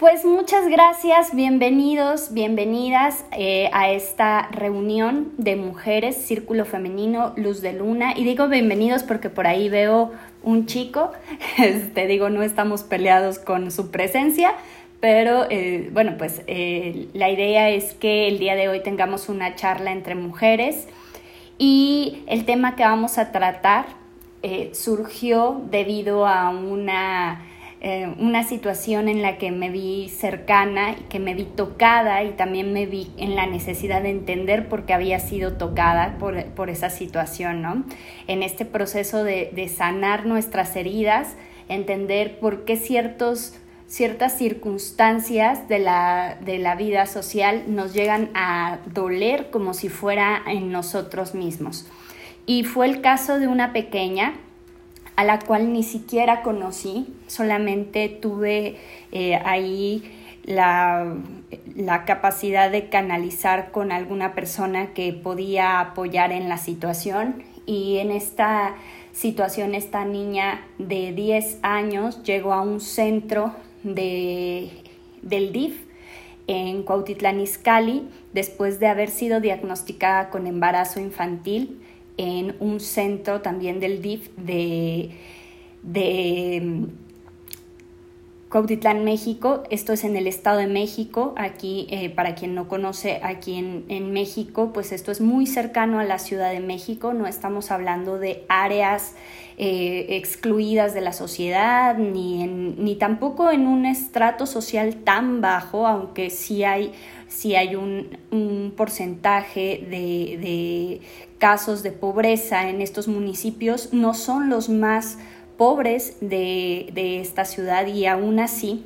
Pues muchas gracias, bienvenidos, bienvenidas eh, a esta reunión de mujeres, Círculo Femenino, Luz de Luna. Y digo bienvenidos porque por ahí veo un chico, te este, digo, no estamos peleados con su presencia, pero eh, bueno, pues eh, la idea es que el día de hoy tengamos una charla entre mujeres y el tema que vamos a tratar surgió debido a una eh, una situación en la que me vi cercana y que me vi tocada y también me vi en la necesidad de entender por qué había sido tocada por, esa situación, ¿no? En este proceso de, sanar nuestras heridas, entender por qué ciertos ciertas circunstancias de la, de la, vida social nos llegan a doler como si fuera en nosotros mismos. Y fue el caso de una pequeña a la cual ni siquiera conocí, solamente tuve eh, ahí la, la, capacidad de canalizar con alguna persona que podía apoyar en la situación. Y en esta situación esta niña de 10 años llegó a un centro de, del DIF en Cuautitlán Izcalli después de haber sido diagnosticada con embarazo infantil en un centro también del DIF de, de mm, Cuautitlán, México. Esto es en el Estado de México. Aquí, eh, para quien no conoce, aquí en, México, pues esto es muy cercano a la Ciudad de México. No estamos hablando de áreas eh, excluidas de la sociedad, ni, ni tampoco en un estrato social tan bajo, aunque sí hay si hay un, porcentaje de, casos de pobreza en estos municipios, no son los más pobres de, esta ciudad y aún así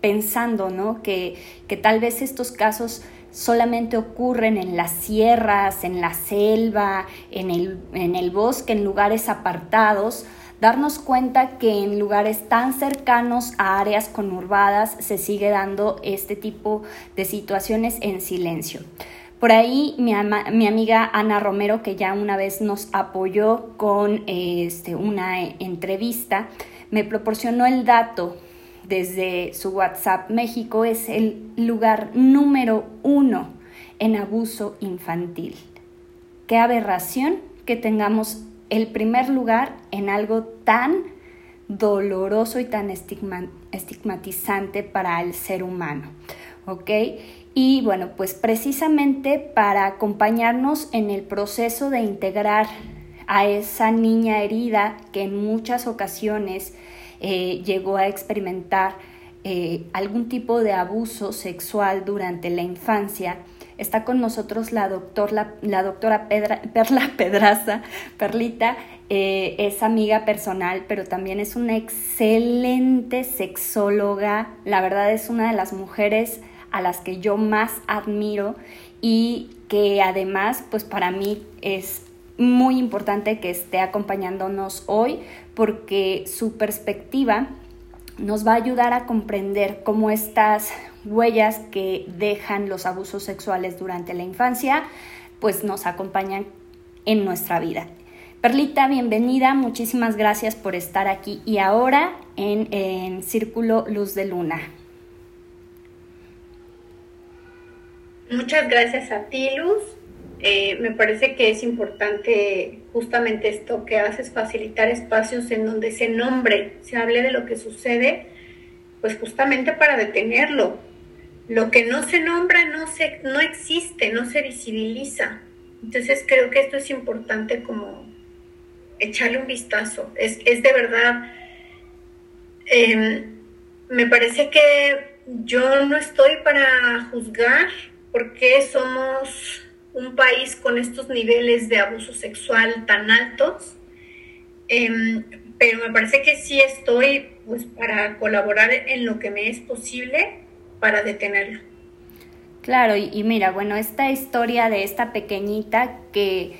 pensando ¿no? que, que tal vez estos casos solamente ocurren en las sierras, en la selva, en el, en el bosque, en lugares apartados, darnos cuenta que en lugares tan cercanos a áreas conurbadas se sigue dando este tipo de situaciones en silencio. Por ahí mi, mi, amiga Ana Romero, que ya una vez nos apoyó con este, una entrevista, me proporcionó el dato desde su WhatsApp. México es el lugar número uno en abuso infantil. Qué aberración que tengamos el primer lugar en algo tan doloroso y tan estigmatizante para el ser humano. ¿Ok? Y bueno, pues precisamente para acompañarnos en el proceso de integrar a esa niña herida que en muchas ocasiones eh, llegó a experimentar eh, algún tipo de abuso sexual durante la infancia, Está con nosotros la, la, doctora Perla Pedraza, Perlita, eh, es amiga personal, pero también es una excelente sexóloga. La verdad es una de las mujeres a las que yo más admiro y que además, pues para mí es muy importante que esté acompañándonos hoy porque su perspectiva nos va a ayudar a comprender cómo estas huellas que dejan los abusos sexuales durante la infancia, pues nos acompañan en nuestra vida. Perlita, bienvenida, muchísimas gracias por estar aquí y ahora en, Círculo Luz de Luna. Muchas gracias a ti, Luz. Eh, me parece que es importante justamente esto que haces, facilitar espacios en donde se nombre, se hable de lo que sucede, pues justamente para detenerlo, lo que no se nombra no, se, no existe, no se visibiliza. Entonces creo que esto es importante como echarle un vistazo. Es, de verdad, em, me parece que yo no estoy para juzgar por qué somos un país con estos niveles de abuso sexual tan altos, em, pero me parece que sí estoy pues para colaborar en lo que me es posible para detenerlo. Claro, y, mira, bueno, esta historia de esta pequeñita que,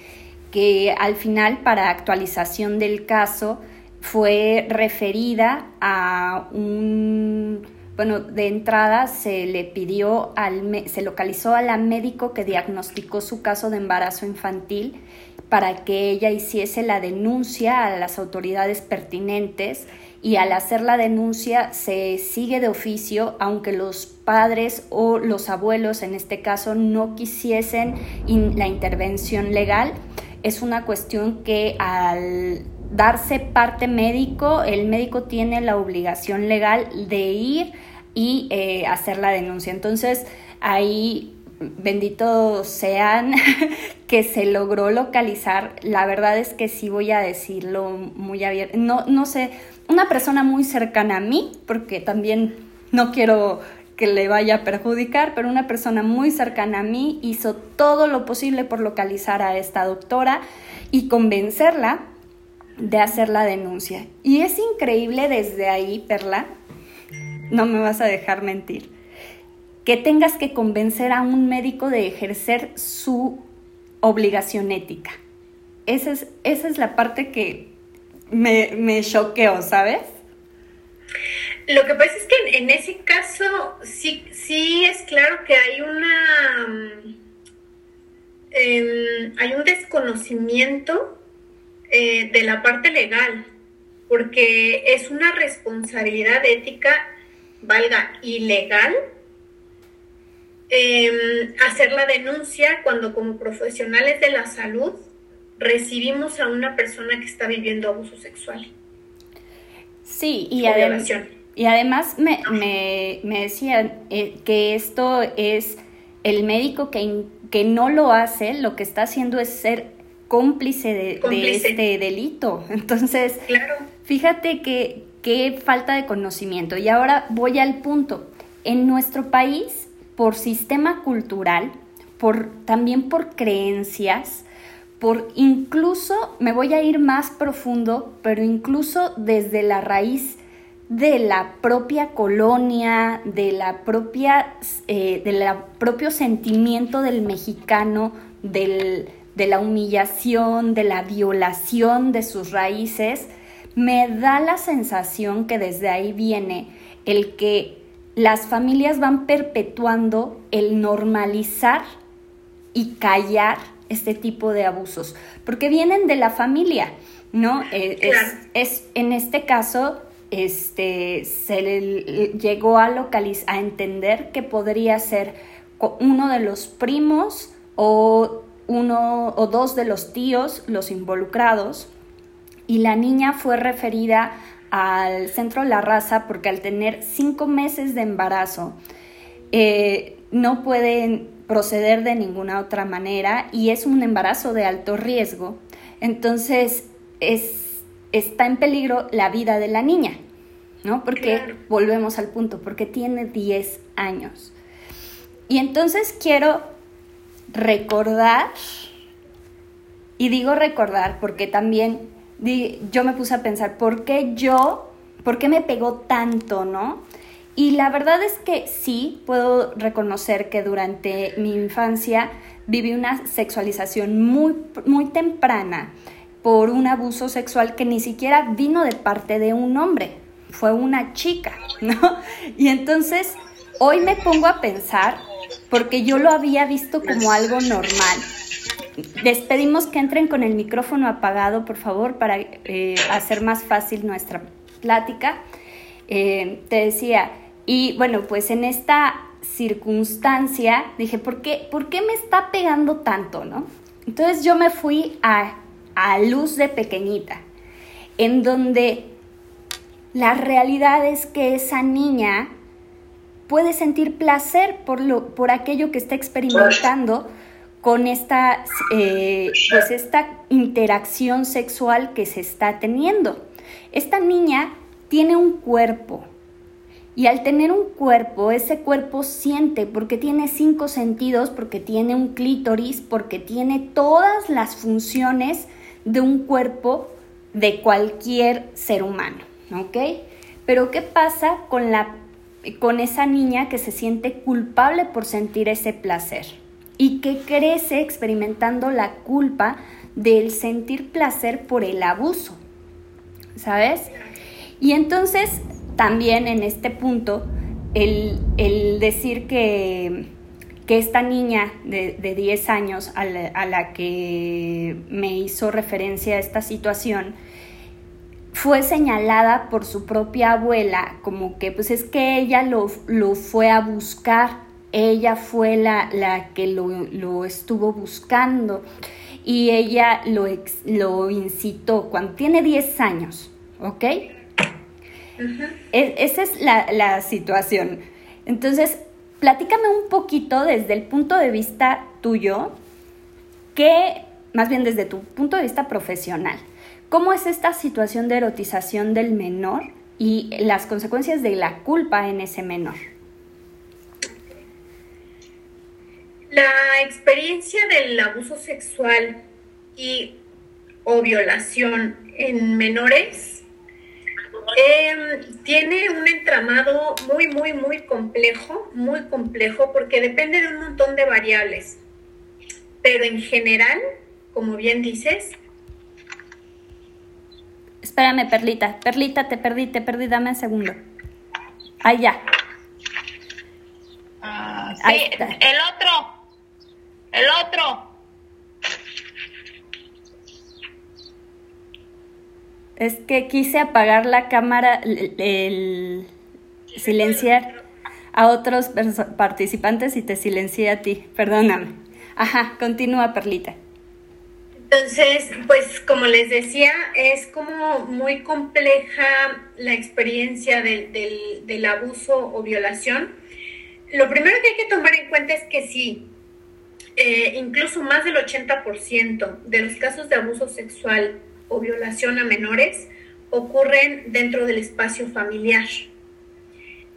que al final para actualización del caso fue referida a un, bueno, de entrada se le pidió, al, se localizó a la médico que diagnosticó su caso de embarazo infantil para que ella hiciese la denuncia a las autoridades pertinentes y al hacer la denuncia se sigue de oficio, aunque los padres o los abuelos en este caso no quisiesen la intervención legal. Es una cuestión que al darse parte médico, el médico tiene la obligación legal de ir y eh, hacer la denuncia. Entonces, ahí benditos sean que se logró localizar. La verdad es que sí voy a decirlo muy abierto. No, no sé, una persona muy cercana a mí, porque también no quiero que le vaya a perjudicar, pero una persona muy cercana a mí hizo todo lo posible por localizar a esta doctora y convencerla de hacer la denuncia. Y es increíble desde ahí, Perla, no me vas a dejar mentir, que tengas que convencer a un médico de ejercer su obligación ética. Esa es, esa es la parte que me, me choqueó, ¿sabes? Lo que pasa es que en, ese caso sí, sí es claro que hay una... Em, hay un desconocimiento eh, de la parte legal, porque es una responsabilidad ética, valga, ilegal, em, hacer la denuncia cuando como profesionales de la salud recibimos a una persona que está viviendo abuso sexual. Sí, y, además, y además me, me, me decían eh, que esto es el médico que, que no lo hace, lo que está haciendo es ser cómplice de, este delito. Entonces, fíjate que qué falta de conocimiento. Y ahora voy al punto. En nuestro país, por sistema cultural, por, también por creencias, por incluso, me voy a ir más profundo, pero incluso desde la raíz de la propia colonia, de la propia, eh, del propio sentimiento del mexicano, del, de la humillación, de la violación de sus raíces, me da la sensación que desde ahí viene el que las familias van perpetuando el normalizar y callar este tipo de abusos, porque vienen de la familia, ¿no? Eh, es, en este caso, este, se le llegó a localizar, a entender que podría ser uno de los primos o uno o dos de los tíos los involucrados y la niña fue referida al centro de la raza porque al tener cinco meses de embarazo eh, no pueden proceder de ninguna otra manera y es un embarazo de alto riesgo, entonces es, está en peligro la vida de la niña, ¿no? Porque volvemos al punto, porque tiene 10 años. Y entonces quiero recordar, y digo recordar porque también yo me puse a pensar, ¿por qué yo, por qué me pegó tanto, no? Y la verdad es que sí, puedo reconocer que durante mi infancia viví una sexualización muy, muy temprana por un abuso sexual que ni siquiera vino de parte de un hombre, fue una chica, ¿no? Y entonces hoy me pongo a pensar porque yo lo había visto como algo normal. Les pedimos que entren con el micrófono apagado, por favor, para eh, hacer más fácil nuestra plática. Eh, te decía, y bueno, pues en esta circunstancia dije, ¿por qué, ¿por qué me está pegando tanto, no? Entonces yo me fui a, a luz de pequeñita, en donde la realidad es que esa niña puede sentir placer por, lo, por aquello que está experimentando con esta, eh, pues esta interacción sexual que se está teniendo. Esta niña tiene un cuerpo y al tener un cuerpo, ese cuerpo siente porque tiene cinco sentidos, porque tiene un clítoris, porque tiene todas las funciones de un cuerpo de cualquier ser humano, ¿ok? Pero ¿qué pasa con la con esa niña que se siente culpable por sentir ese placer y que crece experimentando la culpa del sentir placer por el abuso, ¿sabes? Y entonces también en este punto, el, decir que, que esta niña de, 10 años a la, que me hizo referencia a esta situación, fue señalada por su propia abuela como que pues es que ella lo, lo fue a buscar, ella fue la, la que lo, lo, estuvo buscando y ella lo, lo incitó cuando tiene 10 años, ¿ok? E, esa es la, la situación. Entonces, platícame un poquito desde el punto de vista tuyo, que, más bien desde tu punto de vista profesional, ¿cómo es esta situación de erotización del menor y las consecuencias de la culpa en ese menor? La experiencia del abuso sexual y o violación en menores Em, tiene un entramado muy, muy, muy complejo, muy complejo, porque depende de un montón de variables. Pero en general, como bien dices... Espérame, Perlita. Perlita, te perdí, te perdí, dame un segundo. Ahí ya. Ah, sí, el otro. El otro. Es que quise apagar la cámara, el, silenciar a otros participantes y te silencié a ti. Perdóname. Ajá, continúa, Perlita. Entonces, pues como les decía, es como muy compleja la experiencia del, del, abuso o violación. Lo primero que hay que tomar en cuenta es que sí, eh, incluso más del 80% de los casos de abuso sexual o violación a menores ocurren dentro del espacio familiar.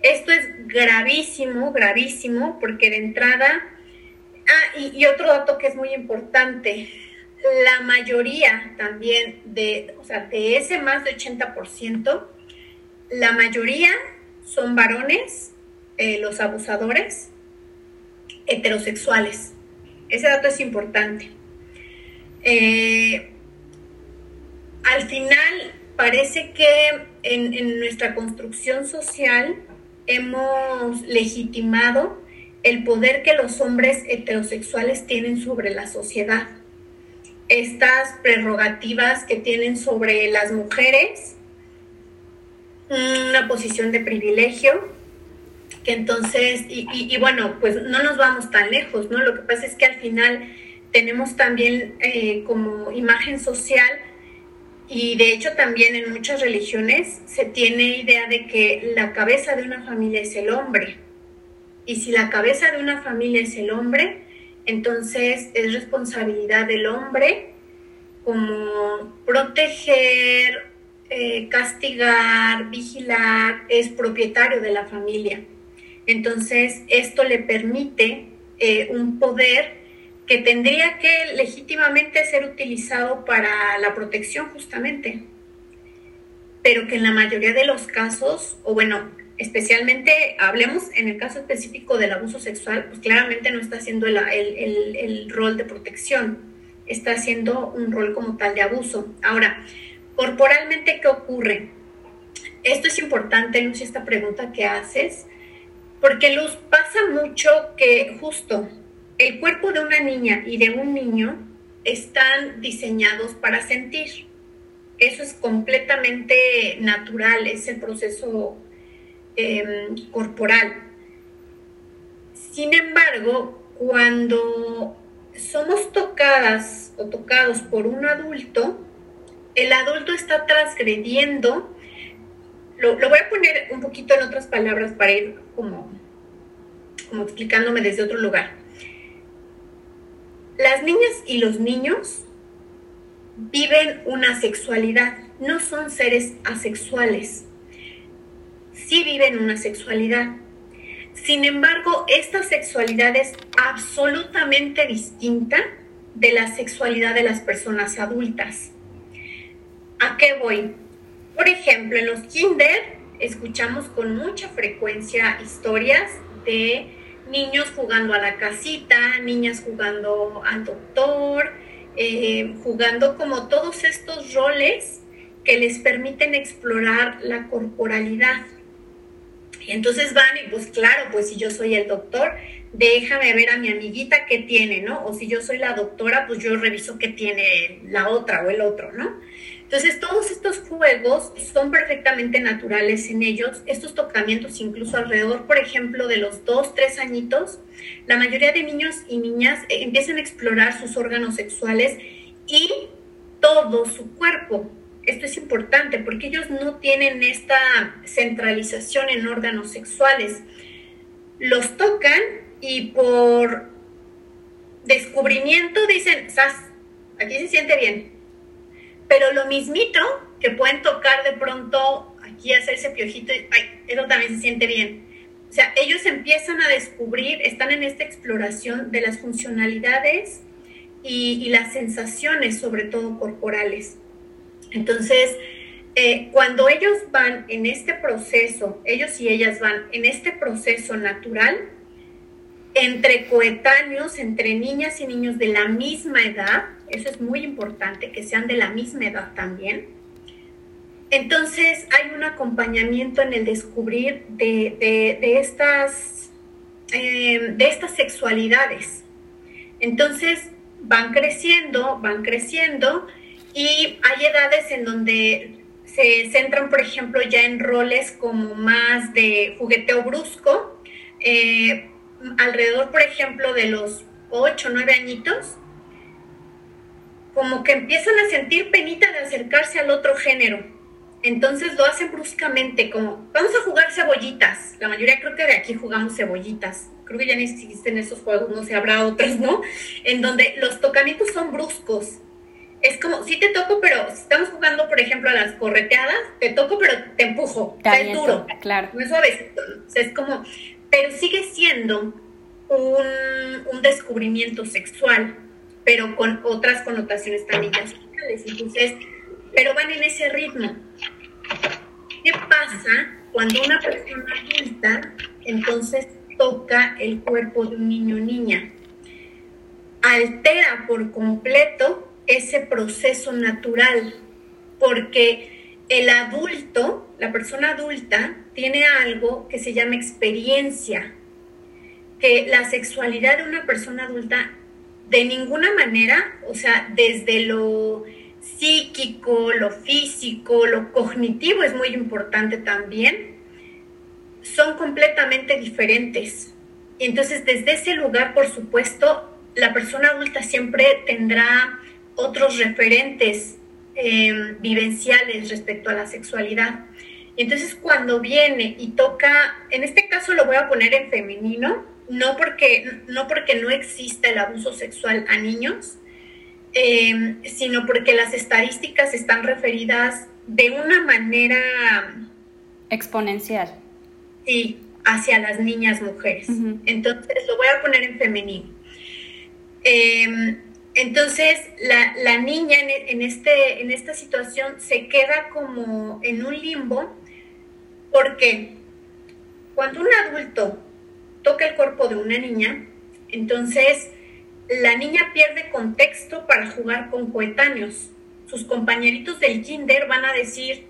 Esto es gravísimo, gravísimo, porque de entrada, ah, y, otro dato que es muy importante, la mayoría también de, o sea, de ese más de 80%, la mayoría son varones, eh, los abusadores, heterosexuales. Ese dato es importante. Eh, al final parece que en, nuestra construcción social hemos legitimado el poder que los hombres heterosexuales tienen sobre la sociedad. Estas prerrogativas que tienen sobre las mujeres, una posición de privilegio, que entonces, y, bueno, pues no nos vamos tan lejos, ¿no? Lo que pasa es que al final tenemos también eh, como imagen social y de hecho también en muchas religiones se tiene idea de que la cabeza de una familia es el hombre. Y si la cabeza de una familia es el hombre, entonces es responsabilidad del hombre como proteger, eh, castigar, vigilar, es propietario de la familia. Entonces esto le permite eh, un poder que tendría que legítimamente ser utilizado para la protección justamente, pero que en la mayoría de los casos, o bueno, especialmente hablemos en el caso específico del abuso sexual, pues claramente no está haciendo el, el rol de protección, está haciendo un rol como tal de abuso. Ahora, corporalmente, ¿qué ocurre? Esto es importante, Lucy, esta pregunta que haces, porque Luz pasa mucho que justo el cuerpo de una niña y de un niño están diseñados para sentir. Eso es completamente natural, es el proceso em, corporal. Sin embargo, cuando somos tocadas o tocados por un adulto, el adulto está transgrediendo, lo, voy a poner un poquito en otras palabras para ir como, como explicándome desde otro lugar las niñas y los niños viven una sexualidad, no son seres asexuales, sí viven una sexualidad. Sin embargo, esta sexualidad es absolutamente distinta de la sexualidad de las personas adultas. ¿A qué voy? Por ejemplo, en los kinder escuchamos con mucha frecuencia historias de niños jugando a la casita, niñas jugando al doctor, eh, jugando como todos estos roles que les permiten explorar la corporalidad. Entonces van y pues claro, pues si yo soy el doctor, déjame ver a mi amiguita qué tiene, ¿no? O si yo soy la doctora, pues yo reviso qué tiene la otra o el otro, ¿no? Entonces, todos estos juegos son perfectamente naturales en ellos. Estos tocamientos, incluso alrededor, por ejemplo, de los dos, tres añitos, la mayoría de niños y niñas eh, empiezan a explorar sus órganos sexuales y todo su cuerpo. Esto es importante porque ellos no tienen esta centralización en órganos sexuales. Los tocan y por descubrimiento dicen, Sas, aquí se siente bien, pero lo mismito que pueden tocar de pronto aquí, hacerse piojito, ay, eso también se siente bien. O sea, ellos empiezan a descubrir, están en esta exploración de las funcionalidades y, las sensaciones, sobre todo corporales. Entonces, eh, cuando ellos van en este proceso, ellos y ellas van en este proceso natural, entre coetáneos, entre niñas y niños de la misma edad, eso es muy importante, que sean de la misma edad también. Entonces hay un acompañamiento en el descubrir de, estas, em, de estas sexualidades. Entonces van creciendo, van creciendo y hay edades en donde se centran, por ejemplo, ya en roles como más de jugueteo brusco, eh, alrededor, por ejemplo, de los 8 o 9 añitos, como que empiezan a sentir penita de acercarse al otro género. Entonces lo hacen bruscamente, como vamos a jugar cebollitas. La mayoría creo que de aquí jugamos cebollitas. Creo que ya ni existen esos juegos, no sé, habrá otros, ¿no? En donde los tocamientos son bruscos. Es como, sí te toco, pero si estamos jugando, por ejemplo, a las correteadas, te toco, pero te empujo. es duro. Claro. No es suavecito. O sea, es como, pero sigue siendo un, un descubrimiento sexual pero con otras connotaciones también sociales. Entonces, pero van en ese ritmo. ¿Qué pasa cuando una persona adulta entonces toca el cuerpo de un niño o niña? Altera por completo ese proceso natural, porque el adulto, la persona adulta, tiene algo que se llama experiencia, que la sexualidad de una persona adulta de ninguna manera, o sea, desde lo psíquico, lo físico, lo cognitivo es muy importante también, son completamente diferentes. Y entonces desde ese lugar, por supuesto, la persona adulta siempre tendrá otros referentes em, vivenciales respecto a la sexualidad. Y entonces cuando viene y toca, en este caso lo voy a poner en femenino, no porque no, porque no exista el abuso sexual a niños, eh, sino porque las estadísticas están referidas de una manera exponencial. Sí, hacia las niñas mujeres. Entonces lo voy a poner en femenino. Em, entonces la, la niña en, este, en esta situación se queda como en un limbo porque cuando un adulto toca el cuerpo de una niña, entonces la niña pierde contexto para jugar con coetáneos. Sus compañeritos del kinder van a decir,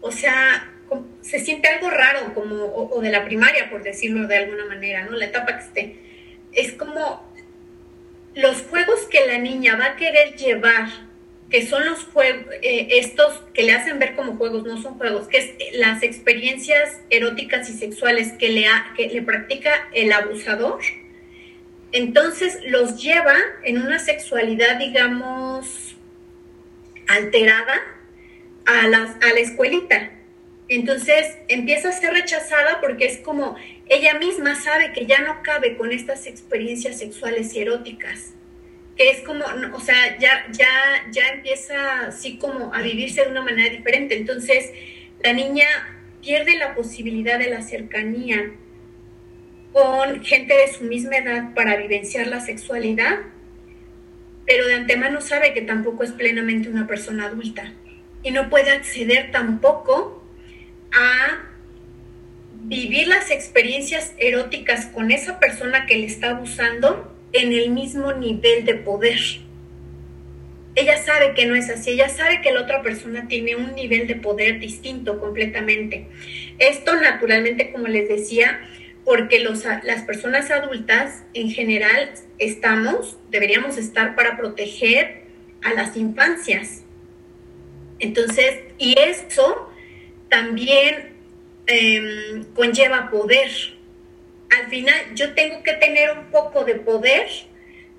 o sea, se siente algo raro, como, o, de la primaria, por decirlo de alguna manera, ¿no? La etapa que esté. Es como los juegos que la niña va a querer llevar que son los juegos, eh, estos que le hacen ver como juegos, no son juegos, que es las experiencias eróticas y sexuales que le, que le practica el abusador, entonces los lleva en una sexualidad, digamos, alterada a, las, a la escuelita. Entonces empieza a ser rechazada porque es como ella misma sabe que ya no cabe con estas experiencias sexuales y eróticas que es como, o sea, ya, ya, ya empieza así como a vivirse de una manera diferente. Entonces, la niña pierde la posibilidad de la cercanía con gente de su misma edad para vivenciar la sexualidad, pero de antemano sabe que tampoco es plenamente una persona adulta y no puede acceder tampoco a vivir las experiencias eróticas con esa persona que le está abusando en el mismo nivel de poder. ella sabe que no es así, ella sabe que la otra persona tiene un nivel de poder distinto completamente. Esto naturalmente, como les decía, porque los, las personas adultas en general estamos, deberíamos estar para proteger a las infancias. Entonces, y eso también em, conlleva poder. Al final, yo tengo que tener un poco de poder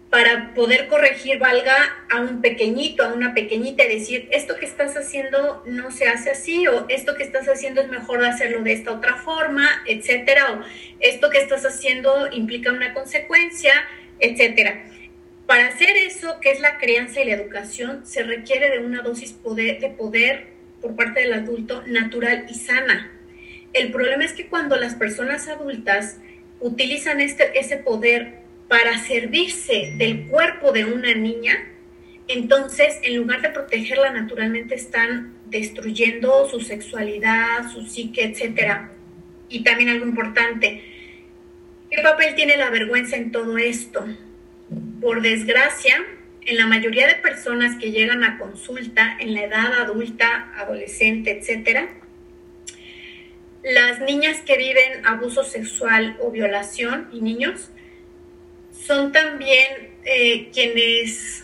para poder corregir, valga a un pequeñito, a una pequeñita, y decir, esto que estás haciendo no se hace así, o esto que estás haciendo es mejor hacerlo de esta otra forma, etcétera, o esto que estás haciendo implica una consecuencia, etcétera. Para hacer eso, que es la crianza y la educación, se requiere de una dosis de poder por parte del adulto natural y sana. El problema es que cuando las personas adultas utilizan este, ese poder para servirse del cuerpo de una niña, entonces en lugar de protegerla naturalmente están destruyendo su sexualidad, su psique, etc. Y también algo importante, ¿qué papel tiene la vergüenza en todo esto? Por desgracia, en la mayoría de personas que llegan a consulta en la edad adulta, adolescente, etc., las niñas que viven abuso sexual o violación y niños son también eh, quienes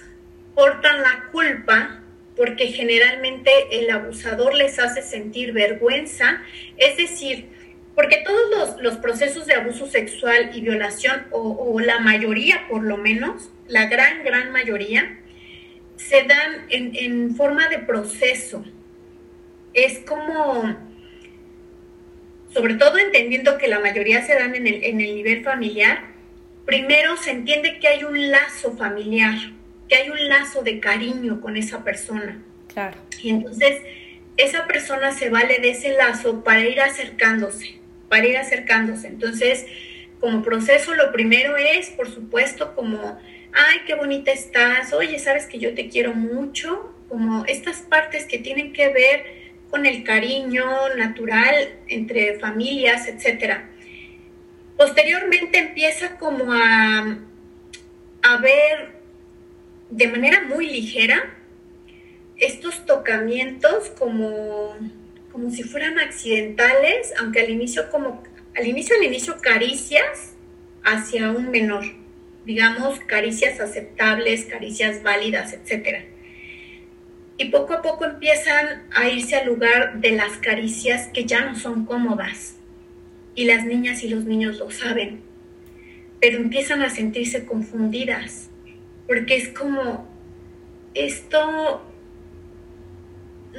portan la culpa porque generalmente el abusador les hace sentir vergüenza, es decir, porque todos los, procesos de abuso sexual y violación, o, la mayoría por lo menos, la gran, gran mayoría, se dan en, forma de proceso. Es como, sobre todo entendiendo que la mayoría se dan en el, en el nivel familiar, primero se entiende que hay un lazo familiar, que hay un lazo de cariño con esa persona. Claro. Y entonces esa persona se vale de ese lazo para ir acercándose, para ir acercándose. Entonces, como proceso, lo primero es, por supuesto, como, ay, qué bonita estás, oye, sabes que yo te quiero mucho, como estas partes que tienen que ver con el cariño natural entre familias, etcétera. Posteriormente empieza como a, a ver de manera muy ligera estos tocamientos como, como si fueran accidentales, aunque al inicio como al inicio al inicio caricias hacia un menor, digamos caricias aceptables, caricias válidas, etcétera. Y poco a poco empiezan a irse al lugar de las caricias que ya no son cómodas, y las niñas y los niños lo saben, pero empiezan a sentirse confundidas, porque es como, esto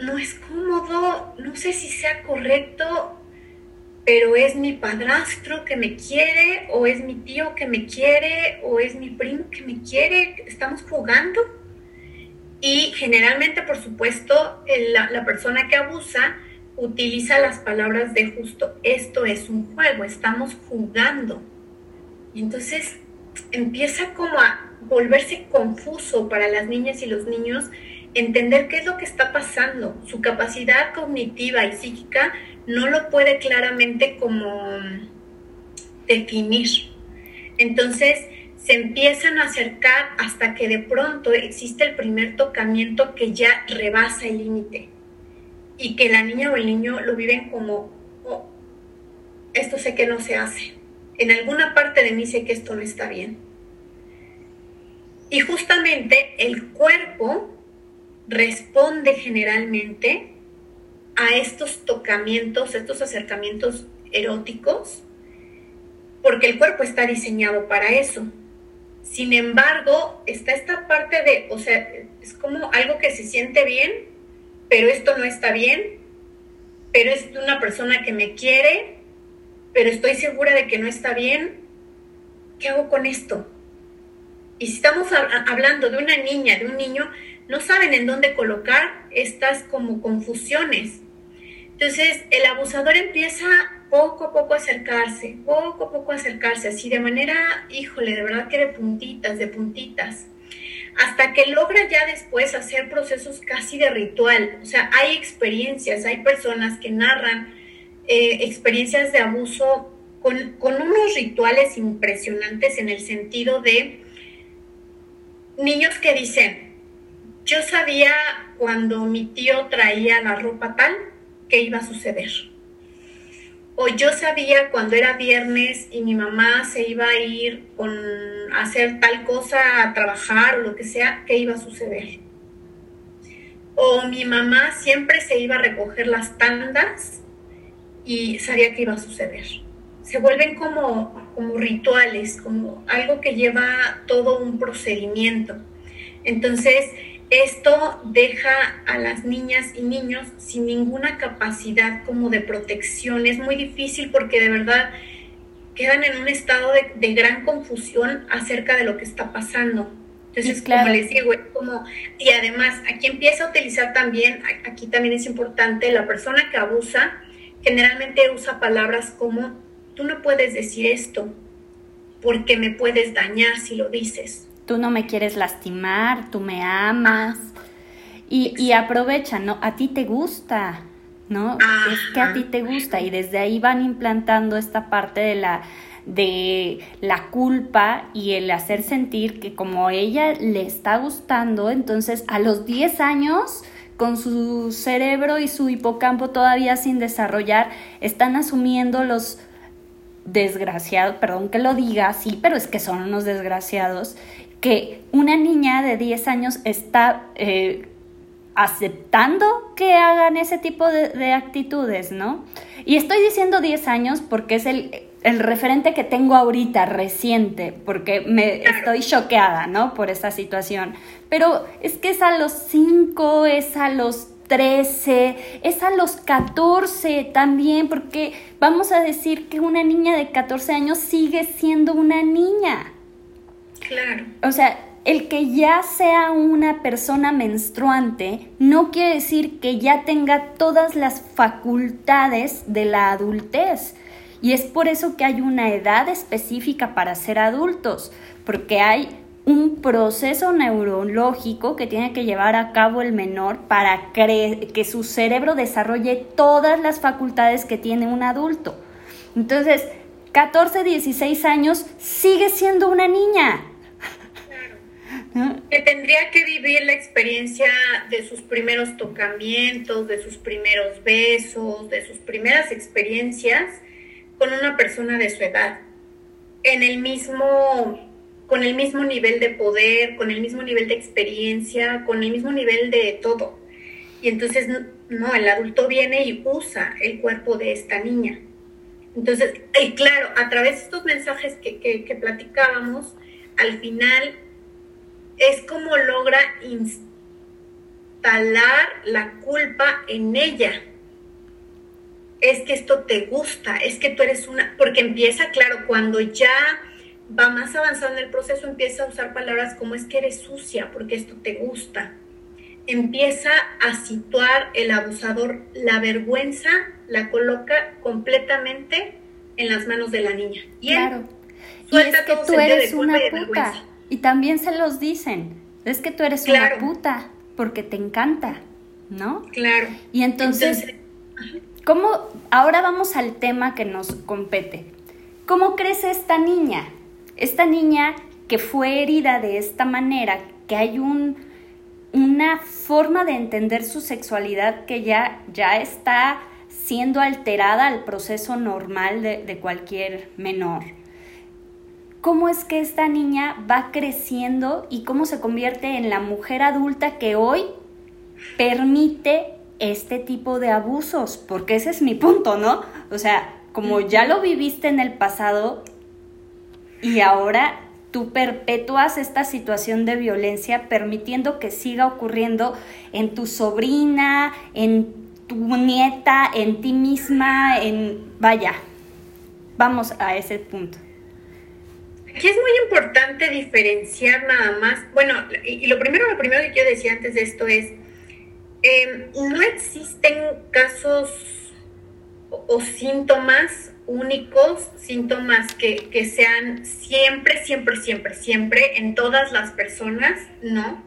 no es cómodo, no sé si sea correcto, pero es mi padrastro que me quiere, o es mi tío que me quiere, o es mi primo que me quiere, estamos jugando. Y generalmente, por supuesto, la, persona que abusa utiliza las palabras de justo, esto es un juego, estamos jugando. Y entonces empieza como a volverse confuso para las niñas y los niños entender qué es lo que está pasando. Su capacidad cognitiva y psíquica no lo puede claramente como definir. Entonces se empiezan a acercar hasta que de pronto existe el primer tocamiento que ya rebasa el límite y que la niña o el niño lo viven como, oh, esto sé que no se hace. En alguna parte de mí sé que esto no está bien. Y justamente el cuerpo responde generalmente a estos tocamientos, estos acercamientos eróticos, porque el cuerpo está diseñado para eso. Sin embargo, está esta parte de, o sea, es como algo que se siente bien, pero esto no está bien, pero es una persona que me quiere, pero estoy segura de que no está bien, ¿qué hago con esto? Y si estamos hablando de una niña, de un niño, no saben en dónde colocar estas como confusiones. Entonces, el abusador empieza poco a poco acercarse, poco a poco acercarse, así de manera, híjole, de verdad que de puntitas, de puntitas hasta que logra ya después hacer procesos casi de ritual. O sea, hay experiencias, hay personas que narran eh, experiencias de abuso con, con unos rituales impresionantes en el sentido de niños que dicen, yo sabía cuando mi tío traía la ropa tal que iba a suceder. O yo sabía cuando era viernes y mi mamá se iba a ir con a hacer tal cosa, a trabajar o lo que sea, que iba a suceder. O mi mamá siempre se iba a recoger las tandas y sabía que iba a suceder. Se vuelven como, como rituales, como algo que lleva todo un procedimiento. Entonces, esto deja a las niñas y niños sin ninguna capacidad como de protección. Es muy difícil porque de verdad quedan en un estado de, gran confusión acerca de lo que está pasando. Entonces, como les digo, es como, y además, aquí empieza a utilizar también, aquí también es importante, la persona que abusa generalmente usa palabras como, tú no puedes decir esto porque me puedes dañar si lo dices tú no me quieres lastimar, tú me amas. Y, y aprovechan, ¿no? A ti te gusta, ¿no? Es que a ti te gusta y desde ahí van implantando esta parte de la de la culpa y el hacer sentir que como ella le está gustando, entonces a los 10 años con su cerebro y su hipocampo todavía sin desarrollar, están asumiendo los desgraciados, perdón que lo diga así, pero es que son unos desgraciados, que una niña de 10 años está eh, aceptando que hagan ese tipo de, actitudes, ¿no? Y estoy diciendo 10 años porque es el, el referente que tengo ahorita, reciente, porque me estoy choqueada, ¿no? Por esa situación. Pero es que es a los 5, es a los 13, es a los 14 también, porque vamos a decir que una niña de 14 años sigue siendo una niña. Claro. O sea, el que ya sea una persona menstruante no quiere decir que ya tenga todas las facultades de la adultez. Y es por eso que hay una edad específica para ser adultos, porque hay un proceso neurológico que tiene que llevar a cabo el menor para que su cerebro desarrolle todas las facultades que tiene un adulto. Entonces, 14, 16 años sigue siendo una niña que tendría que vivir la experiencia de sus primeros tocamientos, de sus primeros besos, de sus primeras experiencias con una persona de su edad, en el mismo, con el mismo nivel de poder, con el mismo nivel de experiencia, con el mismo nivel de todo. Y entonces, no, el adulto viene y usa el cuerpo de esta niña. Entonces, y claro, a través de estos mensajes que, platicábamos, al final es como logra instalar la culpa en ella. Es que esto te gusta, es que tú eres una, porque empieza, claro, cuando ya va más avanzado en el proceso, empieza a usar palabras como es que eres sucia, porque esto te gusta. Empieza a situar el abusador, la vergüenza la coloca completamente en las manos de la niña. Y claro. y es que tú eres una puta. Y también se los dicen, es que tú eres una puta porque te encanta, ¿no? Claro. Y entonces, ¿cómo? Ahora vamos al tema que nos compete. ¿Cómo crece esta niña? Esta niña que fue herida de esta manera, que hay un, una forma de entender su sexualidad que ya, ya está siendo alterada al proceso normal de, de cualquier menor cómo es que esta niña va creciendo y cómo se convierte en la mujer adulta que hoy permite este tipo de abusos, porque ese es mi punto, ¿no? O sea, como ya lo viviste en el pasado y ahora tú perpetúas esta situación de violencia permitiendo que siga ocurriendo en tu sobrina, en tu nieta, en ti misma, en... Vaya, vamos a ese punto. Aquí es muy importante diferenciar nada más. Bueno, y, lo primero, lo primero que quiero decir antes de esto es, em, no existen casos o, síntomas únicos, síntomas que, que, sean siempre, siempre, siempre, siempre en todas las personas, ¿no?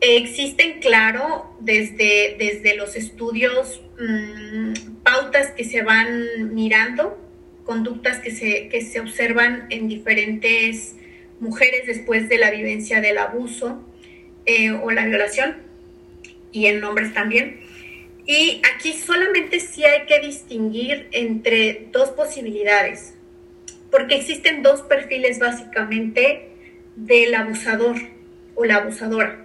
existen, claro, desde, desde los estudios, mm, pautas que se van mirando, conductas que se, que se observan en diferentes mujeres después de la vivencia del abuso. eh, o la violación, y en hombres también. Y aquí solamente sí hay que distinguir entre dos posibilidades, porque existen dos perfiles básicamente del abusador o la abusadora.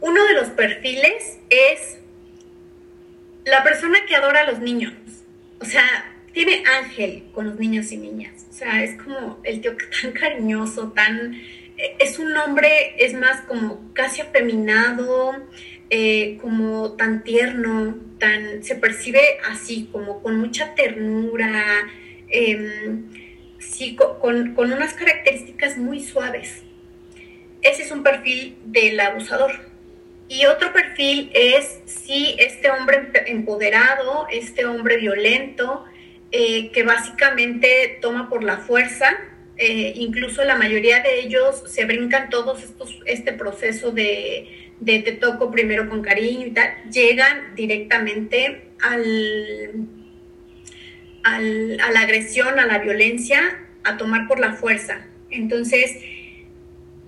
Uno de los perfiles es la persona que adora a los niños, o sea, tiene ángel con los niños y niñas, o sea, es como el tío tan cariñoso, tan... Eh, es un hombre, es más como casi afeminado, eh, como tan tierno, tan, se percibe así, como con mucha ternura, em, sí, con, con unas características muy suaves. Ese es un perfil del abusador. Y otro perfil es si este hombre empoderado, este hombre violento, eh, que básicamente toma por la fuerza, eh, incluso la mayoría de ellos se brincan todos estos, este proceso de, de te toco primero con cariño y tal, llegan directamente al, al, a la agresión, a la violencia, a tomar por la fuerza. Entonces,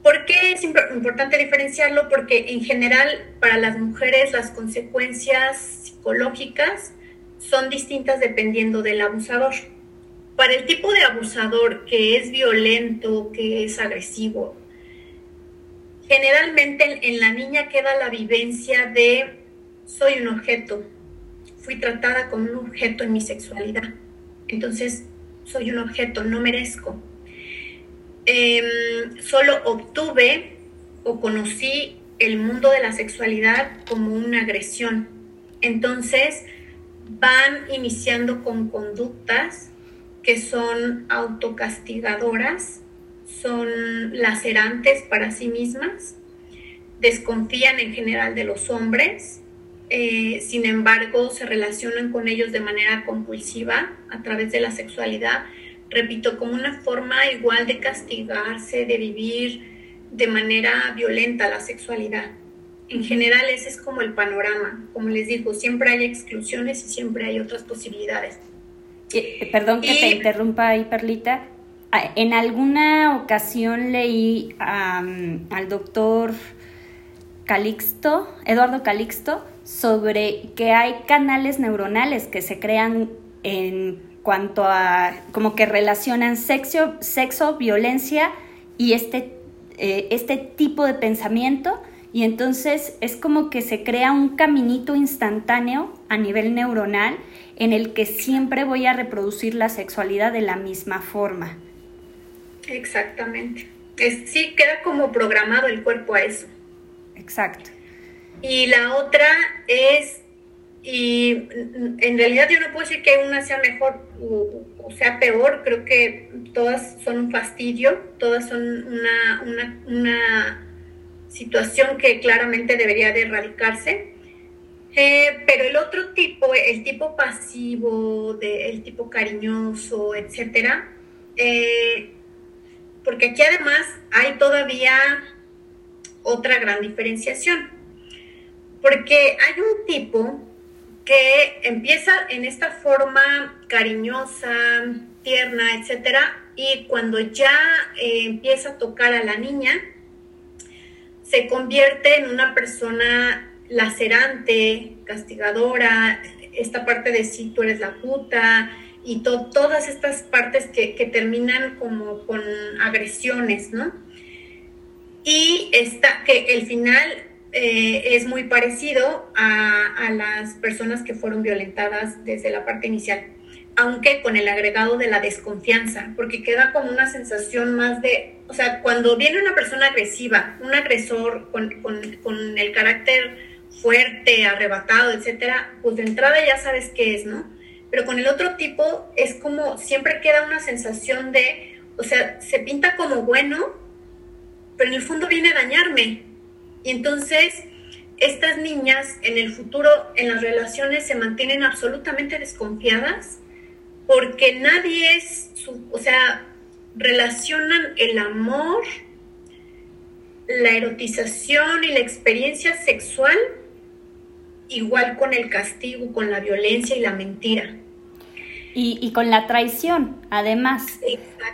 ¿por qué es importante diferenciarlo? Porque en general para las mujeres las consecuencias psicológicas son distintas dependiendo del abusador. Para el tipo de abusador que es violento, que es agresivo, generalmente en la niña queda la vivencia de soy un objeto, fui tratada como un objeto en mi sexualidad, entonces soy un objeto, no merezco. Em, solo obtuve o conocí el mundo de la sexualidad como una agresión. Entonces van iniciando con conductas que son autocastigadoras son lacerantes para sí mismas, desconfían en general de los hombres, eh, sin embargo se relacionan con ellos de manera compulsiva a través de la sexualidad, repito, como una forma igual de castigarse, de vivir de manera violenta la sexualidad. En general ese es como el panorama, como les digo, siempre hay exclusiones y siempre hay otras posibilidades. Eh, perdón que te interrumpa ahí, Perlita. Ah, en alguna ocasión leí al doctor Calixto, Eduardo Calixto, sobre que hay canales neuronales que se crean en cuanto a como que relacionan sexo, sexo violencia y este, eh, este tipo de pensamiento y entonces es como que se crea un caminito instantáneo a nivel neuronal en el que siempre voy a reproducir la sexualidad de la misma forma. Exactamente. Es, sí, queda como programado el cuerpo a eso. Exacto. Y la otra es, y en realidad yo no puedo decir que una sea mejor o, sea peor, creo que todas son un fastidio, todas son una, una, una situación que claramente debería de erradicarse. Eh, pero el otro tipo, el tipo pasivo, el tipo cariñoso, etcétera, eh, porque aquí además hay todavía otra gran diferenciación, porque hay un tipo que empieza en esta forma cariñosa, tierna, etcétera, y cuando ya eh, empieza a tocar a la niña, se convierte en una persona lacerante, castigadora, esta parte de si tú eres la puta, y todas estas partes que, terminan como con agresiones, ¿no? Y está, que el final eh, es muy parecido a, a, las personas que fueron violentadas desde la parte inicial, aunque con el agregado de la desconfianza, porque queda como una sensación más de, o sea, cuando viene una persona agresiva, un agresor con, con, con el carácter fuerte, arrebatado, etcétera, pues de entrada ya sabes qué es, ¿no? Pero con el otro tipo es como siempre queda una sensación de, o sea, se pinta como bueno, pero en el fondo viene a dañarme. Y entonces estas niñas en el futuro en las relaciones se mantienen absolutamente desconfiadas porque nadie es, su, o sea, relacionan el amor, la erotización y la experiencia sexual igual con el castigo, con la violencia y la mentira. Y, con la traición, además,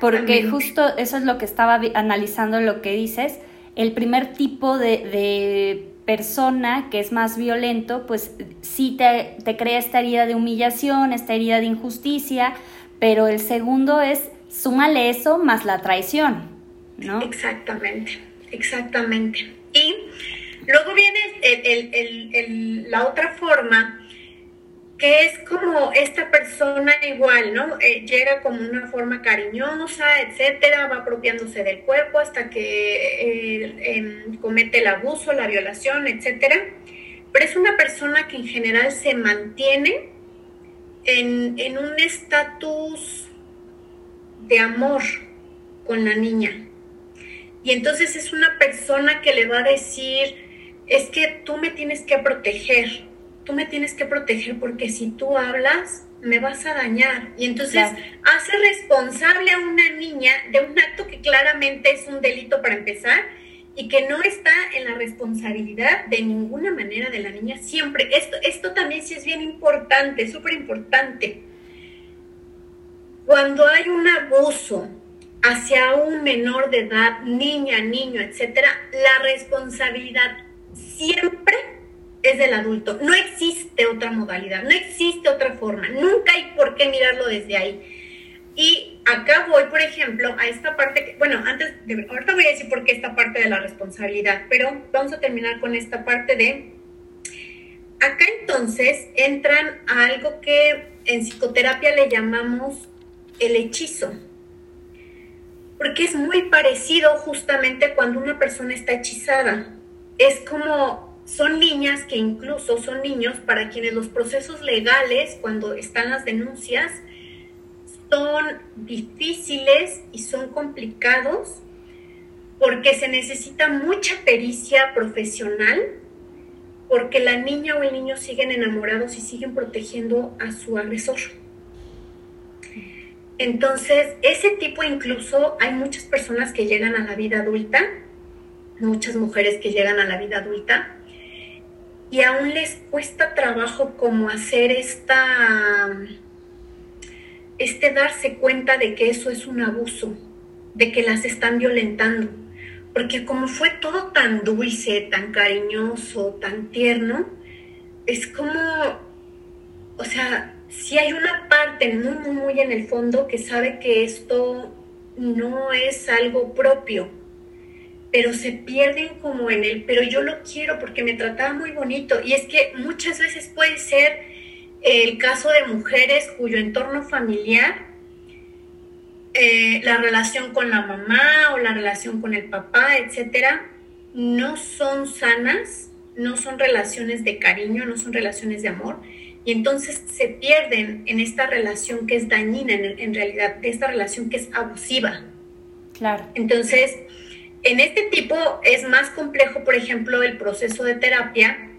porque justo eso es lo que estaba analizando lo que dices, el primer tipo de, persona que es más violento, pues sí te, te crea esta herida de humillación, esta herida de injusticia, pero el segundo es súmale eso más la traición, ¿no? Exactamente, exactamente. Y luego viene el, la otra forma, que es como esta persona igual, ¿no? Eh, llega como una forma cariñosa, etcétera, va apropiándose del cuerpo hasta que eh, em, comete el abuso, la violación, etcétera. Pero es una persona que en general se mantiene en, en un estatus de amor con la niña. Y entonces es una persona que le va a decir, es que tú me tienes que proteger, tú me tienes que proteger porque si tú hablas, me vas a dañar. Y entonces hace responsable a una niña de un acto que claramente es un delito para empezar y que no está en la responsabilidad de ninguna manera de la niña siempre. Esto, esto también sí es bien importante, súper importante. Cuando hay un abuso hacia un menor de edad, niña, niño, etcétera, la responsabilidad siempre es del adulto. No existe otra modalidad, no existe otra forma, nunca hay por qué mirarlo desde ahí. Y acá voy, por ejemplo, a esta parte, bueno, antes, de, ahorita voy a decir por qué esta parte de la responsabilidad, pero vamos a terminar con esta parte de, acá entonces entran a algo que en psicoterapia le llamamos el hechizo. Porque es muy parecido justamente cuando una persona está hechizada. Es como, son niñas que incluso son niños para quienes los procesos legales, cuando están las denuncias, son difíciles y son complicados porque se necesita mucha pericia profesional, porque la niña o el niño siguen enamorados y siguen protegiendo a su agresor. Entonces, ese tipo incluso hay muchas personas que llegan a la vida adulta, muchas mujeres que llegan a la vida adulta, y aún les cuesta trabajo como hacer esta, este darse cuenta de que eso es un abuso, de que las están violentando. Porque como fue todo tan dulce, tan cariñoso, tan tierno, es como, o sea, si hay una parte muy, muy, muy en el fondo que sabe que esto no es algo propio, pero se pierden como en el, pero yo lo quiero porque me trataba muy bonito. Y es que muchas veces puede ser el caso de mujeres cuyo entorno familiar, eh, la relación con la mamá o la relación con el papá, etcétera, no son sanas, no son relaciones de cariño, no son relaciones de amor y entonces se pierden en esta relación que es dañina en, realidad, de esta relación que es abusiva. Claro. Entonces, en este tipo es más complejo, por ejemplo, el proceso de terapia,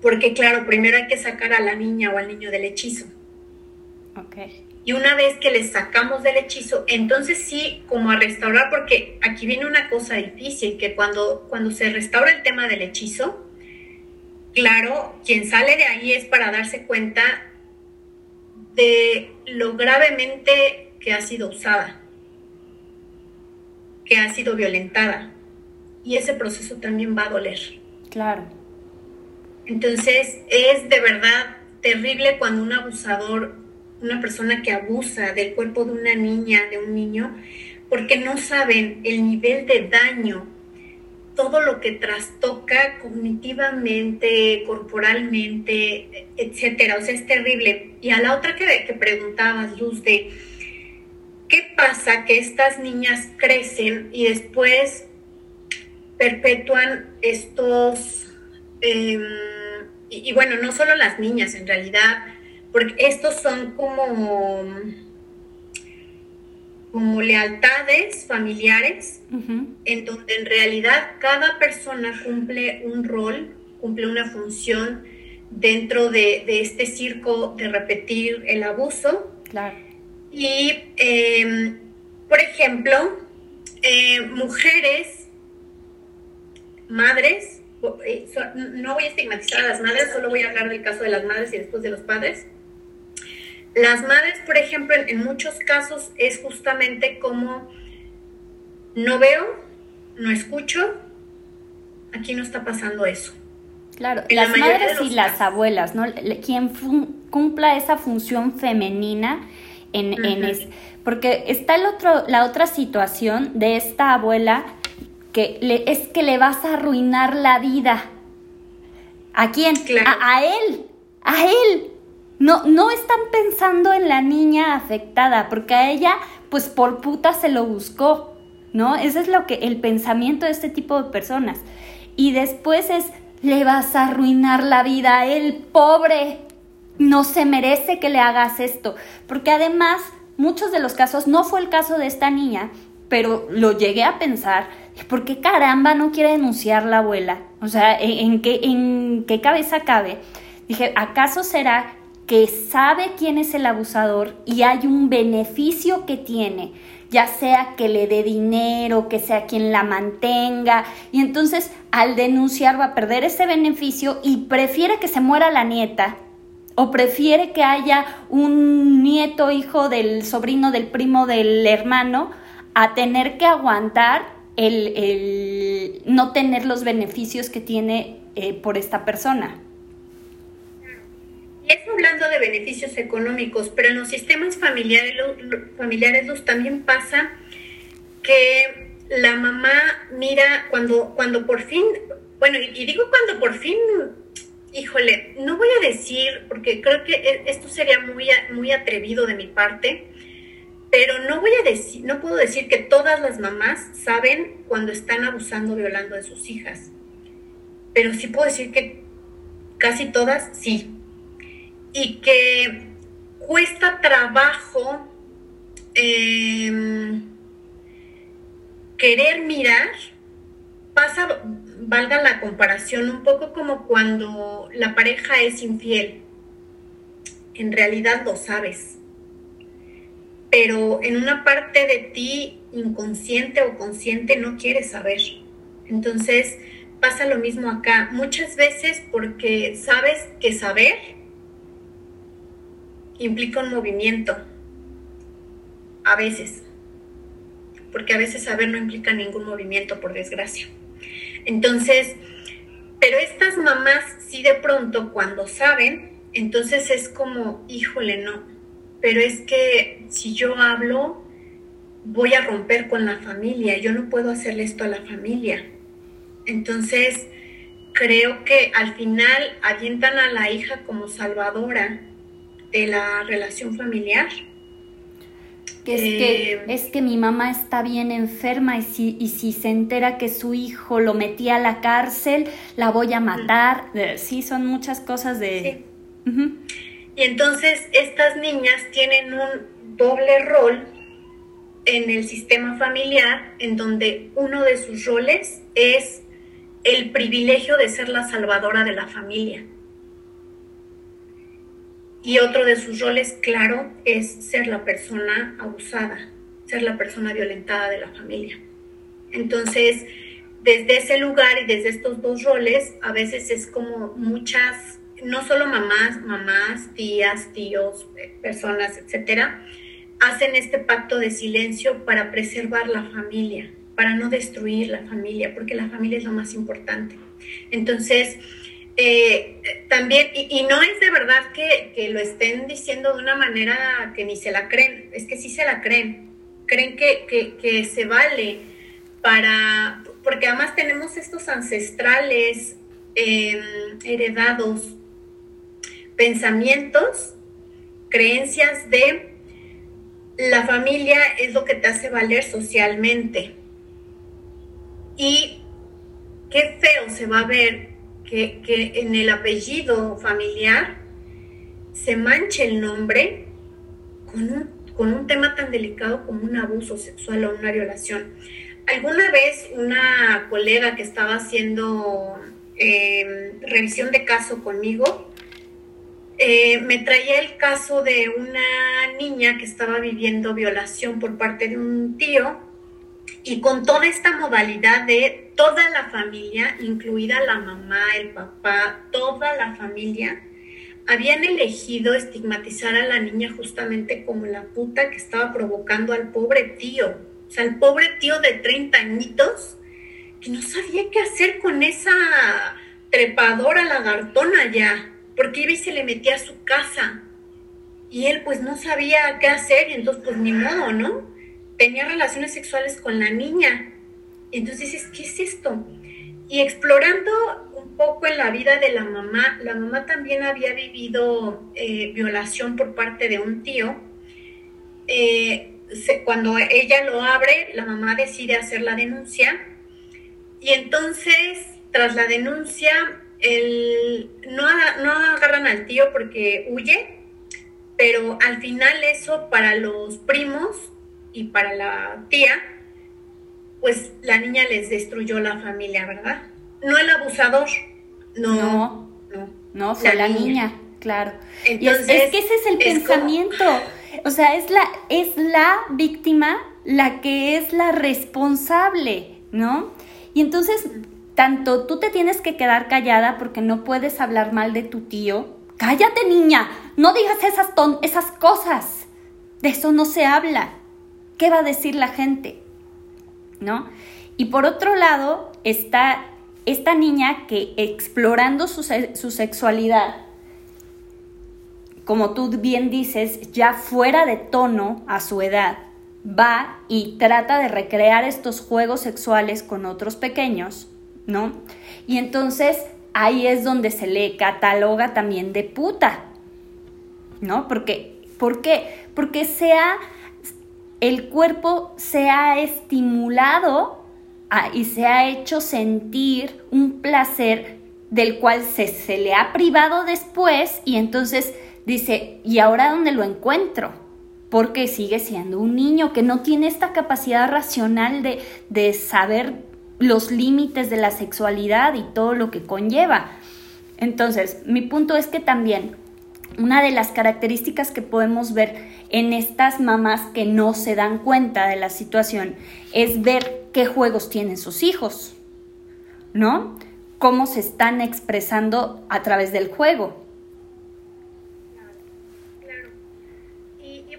porque claro, primero hay que sacar a la niña o al niño del hechizo. Okay. Y una vez que les sacamos del hechizo, entonces sí, como a restaurar, porque aquí viene una cosa difícil, que cuando, cuando se restaura el tema del hechizo, claro, quien sale de ahí es para darse cuenta de lo gravemente que ha sido usada, que ha sido violentada. Y ese proceso también va a doler. Claro. Entonces es de verdad terrible cuando un abusador, una persona que abusa del cuerpo de una niña, de un niño, porque no saben el nivel de daño todo lo que trastoca cognitivamente, corporalmente, etcétera. O sea, es terrible. Y a la otra que, que preguntabas, Luz, de qué pasa que estas niñas crecen y después perpetúan estos, em, y, y bueno, no solo las niñas en realidad, porque estos son como como lealtades familiares, en donde en realidad cada persona cumple un rol, cumple una función dentro de, este circo de repetir el abuso. Claro. Y, em, por ejemplo, eh, mujeres, madres, eh, no voy a estigmatizar a las madres, solo voy a hablar del caso de las madres y después de los padres las madres, por ejemplo, en, muchos casos es justamente como no veo, no escucho, aquí no está pasando eso. Claro, las madres y las abuelas, ¿no? Quien cumpla esa función femenina en, en porque está el otro, la otra situación de esta abuela que le, es que le vas a arruinar la vida. ¿A quién? A, a, él, a él. No, no están pensando en la niña afectada, porque a ella, pues por puta se lo buscó, ¿no? Ese es lo que, el pensamiento de este tipo de personas. Y después es, le vas a arruinar la vida a él, pobre. No se merece que le hagas esto. Porque además, muchos de los casos, no fue el caso de esta niña, pero lo llegué a pensar, ¿por qué caramba no quiere denunciar la abuela? O sea, ¿en, qué, ¿en qué cabeza cabe? Dije, ¿acaso será que sabe quién es el abusador y hay un beneficio que tiene? ya sea que le dé dinero, que sea quien la mantenga, y entonces al denunciar va a perder ese beneficio y prefiere que se muera la nieta o prefiere que haya un nieto, hijo del sobrino, del primo, del hermano, a tener que aguantar el, no tener los beneficios que tiene eh, por esta persona. Y eso hablando de beneficios económicos, pero en los sistemas familiares, familiares los también pasa que la mamá mira cuando, cuando por fin, bueno, y digo cuando por fin, híjole, no voy a decir, porque creo que e, esto sería muy, muy atrevido de mi parte, pero no voy a decir, no puedo decir que todas las mamás saben cuando están abusando, violando de sus hijas. Pero sí puedo decir que casi todas sí y que cuesta trabajo em, querer mirar, pasa, valga la comparación, un poco como cuando la pareja es infiel. En realidad lo sabes, pero en una parte de ti inconsciente o consciente no quieres saber. Entonces pasa lo mismo acá. Muchas veces porque sabes que saber implica un movimiento. A veces. Porque a veces saber no implica ningún movimiento, por desgracia. Entonces, pero estas mamás sí de pronto cuando saben, entonces es como, híjole, no. Pero es que si yo hablo, voy a romper con la familia. Yo no puedo hacerle esto a la familia. Entonces, creo que al final avientan a la hija como salvadora de la relación familiar. Que es, que, eh, es que mi mamá está bien enferma y si, y si se entera que su hijo lo metía a la cárcel, la voy a matar. Sí, son muchas cosas de... Y entonces estas niñas tienen un doble rol en el sistema familiar en donde uno de sus roles es el privilegio de ser la salvadora de la familia. Y otro de sus roles, claro, es ser la persona abusada, ser la persona violentada de la familia. Entonces, desde ese lugar y desde estos dos roles, a veces es como muchas, no solo mamás, mamás, tías, tíos, eh, personas, etcétera, hacen este pacto de silencio para preservar la familia, para no destruir la familia, porque la familia es lo más importante. Entonces, eh, también, y, no es de verdad que, lo estén diciendo de una manera que ni se la creen, es que sí se la creen, creen que, se vale para, porque además tenemos estos ancestrales em, heredados, pensamientos, creencias de la familia es lo que te hace valer socialmente. Y qué feo se va a ver que, en el apellido familiar se manche el nombre con un, con un tema tan delicado como un abuso sexual o una violación. Alguna vez una colega que estaba haciendo em, revisión de caso conmigo, eh, me traía el caso de una niña que estaba viviendo violación por parte de un tío y con toda esta modalidad de toda la familia, incluida la mamá, el papá, toda la familia, habían elegido estigmatizar a la niña justamente como la puta que estaba provocando al pobre tío. O sea, el pobre tío de 30 añitos que no sabía qué hacer con esa trepadora lagartona ya, porque iba se le metía a su casa. Y él pues no sabía qué hacer y entonces pues ni modo, ¿no? Tenía relaciones sexuales con la niña. Entonces dices, ¿qué es esto? Y explorando un poco en la vida de la mamá, la mamá también había vivido eh, violación por parte de un tío. Eh, cuando ella lo abre, la mamá decide hacer la denuncia y entonces, tras la denuncia, el, no, no agarran al tío porque huye, pero al final eso para los primos y para la tía, pues la niña les destruyó la familia, ¿verdad? No el abusador, no. No, no, fue la, niña. claro. Entonces, es, que ese es el pensamiento. O sea, es la, es la víctima la que es la responsable, ¿no? Y entonces, tanto tú te tienes que quedar callada porque no puedes hablar mal de tu tío. Cállate, niña, no digas esas, ton esas cosas. De eso no se habla. ¿Qué va a decir la gente? ¿No? Y por otro lado está esta niña que explorando su, su sexualidad, como tú bien dices, ya fuera de tono a su edad, va y trata de recrear estos juegos sexuales con otros pequeños, ¿no? Y entonces ahí es donde se le cataloga también de puta, ¿no? Porque, ¿Por qué? Porque sea, el cuerpo se ha estimulado y se ha hecho sentir un placer del cual se, se le ha privado después y entonces dice, ¿y ahora dónde lo encuentro? porque sigue siendo un niño que no tiene esta capacidad racional de, de saber los límites de la sexualidad y todo lo que conlleva. Entonces, mi punto es que también una de las características que podemos ver en estas mamás que no se dan cuenta de la situación es ver qué juegos tienen sus hijos, ¿no? Cómo se están expresando a través del juego.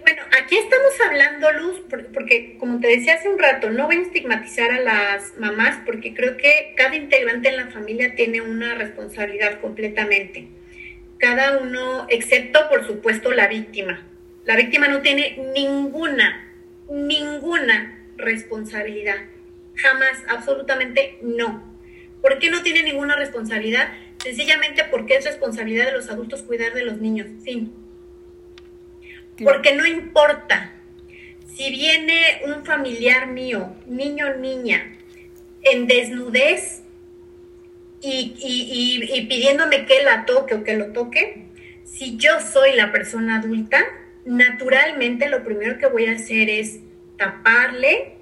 Bueno, aquí estamos hablando, Luz, porque como te decía hace un rato, no voy a estigmatizar a las mamás porque creo que cada integrante en la familia tiene una responsabilidad completamente. Cada uno, excepto por supuesto la víctima. La víctima no tiene ninguna, ninguna responsabilidad. Jamás, absolutamente no. ¿Por qué no tiene ninguna responsabilidad? Sencillamente porque es responsabilidad de los adultos cuidar de los niños. Fin porque no importa si viene un familiar mío, niño o niña, en desnudez y, pidiéndome que la toque o que lo toque, si yo soy la persona adulta, naturalmente lo primero que voy a hacer es taparle,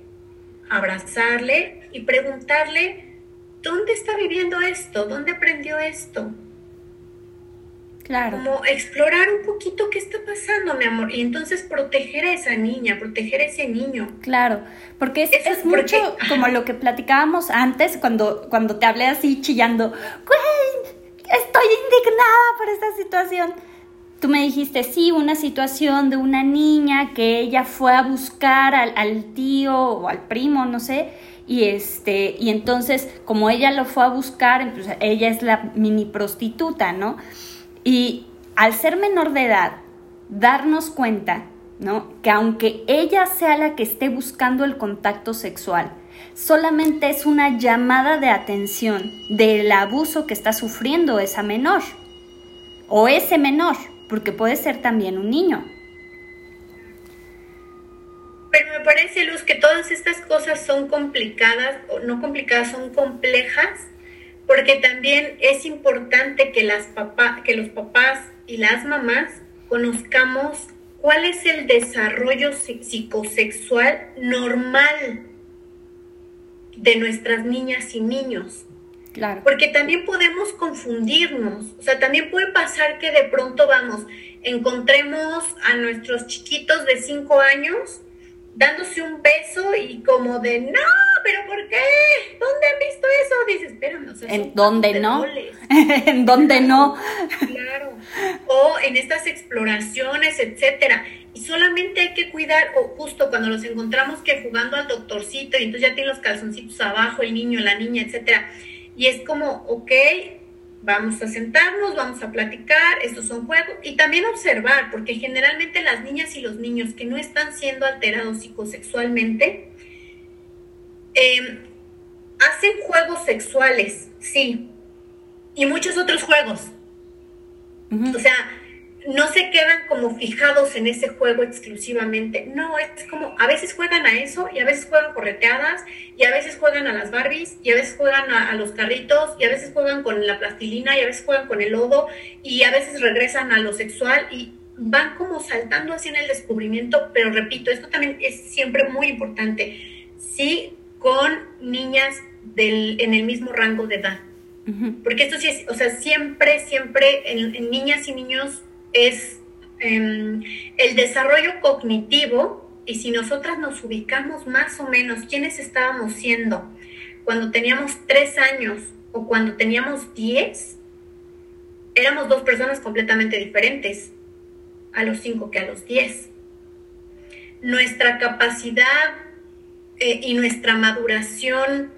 abrazarle y preguntarle, ¿dónde está viviendo esto? ¿Dónde aprendió esto? Como explorar un poquito qué está pasando, mi amor, y entonces proteger a esa niña, proteger a ese niño. Claro, porque es, es mucho como lo que platicábamos antes cuando, cuando te hablé así chillando, güey, estoy indignada por esta situación. Tú me dijiste, sí, una situación de una niña que ella fue a buscar al, al tío o al primo, no sé, y este y entonces como ella lo fue a buscar, pues ella es la mini prostituta, ¿no? Y al ser menor de edad, darnos cuenta, ¿no? Que aunque ella sea la que esté buscando el contacto sexual, solamente es una llamada de atención del abuso que está sufriendo esa menor o ese menor, porque puede ser también un niño. Pero me parece, Luz, que todas estas cosas son complicadas, o no complicadas, son complejas porque también es importante que, las papá, que los papás y las mamás conozcamos cuál es el desarrollo psicosexual normal de nuestras niñas y niños. Claro. Porque también podemos confundirnos, o sea, también puede pasar que de pronto vamos, encontremos a nuestros chiquitos de 5 años dándose un beso y como de, no, pero ¿por qué? ¿Dónde han visto eso? Dices, espérame, o sea, ¿En dónde no? ¿En dónde no? Claro. O en estas exploraciones, etcétera. Y solamente hay que cuidar, o justo cuando los encontramos que jugando al doctorcito y entonces ya tiene los calzoncitos abajo, el niño, la niña, etcétera, y es como, ok, vamos a sentarnos, vamos a platicar, estos son juegos, y también observar, porque generalmente las niñas y los niños que no están siendo alterados psicosexualmente, em, hacen juegos sexuales, sí, y muchos otros juegos. O sea, no se quedan como fijados en ese juego exclusivamente. No, es como, a veces juegan a eso y a veces juegan correteadas y a veces juegan a las Barbies y a veces juegan a, los carritos y a veces juegan con la plastilina y a veces juegan con el lodo y a veces regresan a lo sexual y van como saltando así en el descubrimiento, pero repito, esto también es siempre muy importante. Sí, con niñas del, en el mismo rango de edad. Porque esto sí es, o sea, siempre, siempre en niñas y niños es em, el desarrollo cognitivo y si nosotras nos ubicamos más o menos quiénes estábamos siendo cuando teníamos tres años o cuando teníamos diez, éramos dos personas completamente diferentes a los cinco que a los diez. Nuestra capacidad eh, y nuestra maduración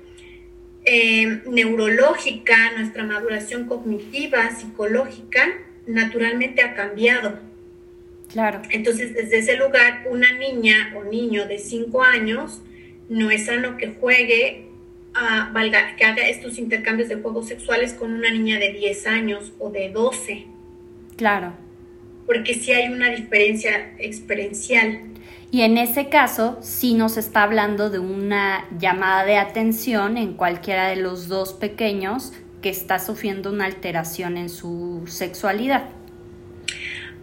eh, neurológica, nuestra maduración cognitiva, psicológica, naturalmente ha cambiado. Claro. Entonces, desde ese lugar, una niña o niño de 5 años no es sano que juegue, a, valga, que haga estos intercambios de juegos sexuales con una niña de 10 años o de 12. Claro. Porque sí hay una diferencia experiencial. Y en ese caso, sí nos está hablando de una llamada de atención en cualquiera de los dos pequeños que está sufriendo una alteración en su sexualidad.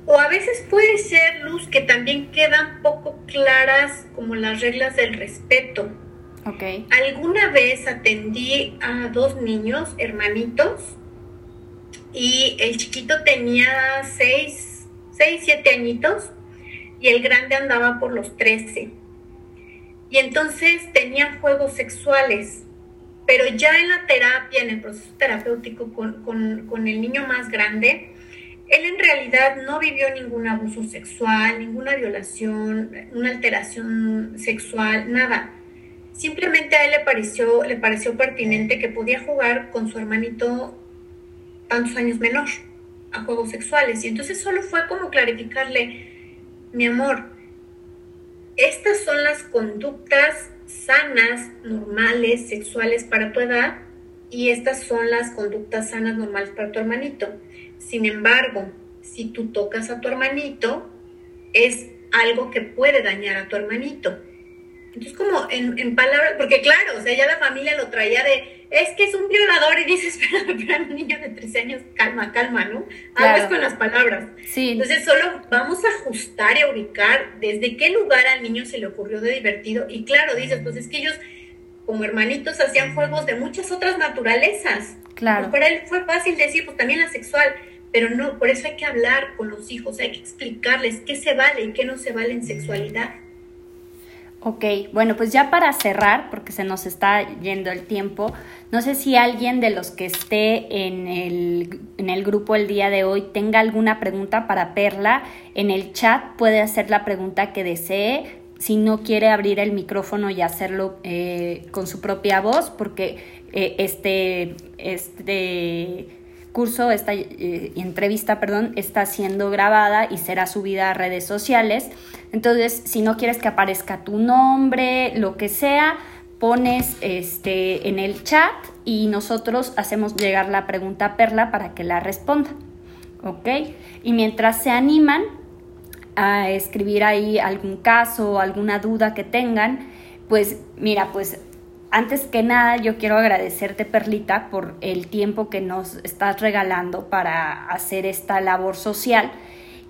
O a veces puede ser, Luz, que también quedan poco claras como las reglas del respeto. Okay. Alguna vez atendí a dos niños, hermanitos, y el chiquito tenía seis, seis, siete añitos y el grande andaba por los trece. Y entonces tenían juegos sexuales pero ya en la terapia, en el proceso terapéutico con, el niño más grande, él en realidad no vivió ningún abuso sexual, ninguna violación, una alteración sexual, nada. Simplemente a él le pareció, le pareció pertinente que podía jugar con su hermanito tantos años menor a juegos sexuales. Y entonces solo fue como clarificarle, mi amor, estas son las conductas sanas, normales, sexuales para tu edad y estas son las conductas sanas, normales para tu hermanito. Sin embargo, si tú tocas a tu hermanito, es algo que puede dañar a tu hermanito. Entonces, como en, en palabras, porque claro, o sea, ya la familia lo traía de, es que es un violador y dices, espera, espera, un niño de 13 años, calma, calma, ¿no? Claro. con las palabras. Sí. Entonces solo vamos a ajustar y a ubicar desde qué lugar al niño se le ocurrió de divertido. Y claro, dices, pues es que ellos como hermanitos hacían juegos de muchas otras naturalezas. Claro. para él fue fácil decir, pues también la sexual, pero no, por eso hay que hablar con los hijos, hay que explicarles qué se vale y qué no se vale en sexualidad. Ok, bueno, pues ya para cerrar, porque se nos está yendo el tiempo, no sé si alguien de los que esté en el, en el grupo el día de hoy tenga alguna pregunta para Perla. En el chat puede hacer la pregunta que desee. Si no quiere abrir el micrófono y hacerlo eh, con su propia voz, porque eh, este, este curso, esta eh, entrevista, perdón, está siendo grabada y será subida a redes sociales. Entonces, si no quieres que aparezca tu nombre, lo que sea, pones este en el chat y nosotros hacemos llegar la pregunta a Perla para que la responda. ¿Ok? Y mientras se animan a escribir ahí algún caso o alguna duda que tengan, pues mira, pues antes que nada, yo quiero agradecerte, Perlita, por el tiempo que nos estás regalando para hacer esta labor social.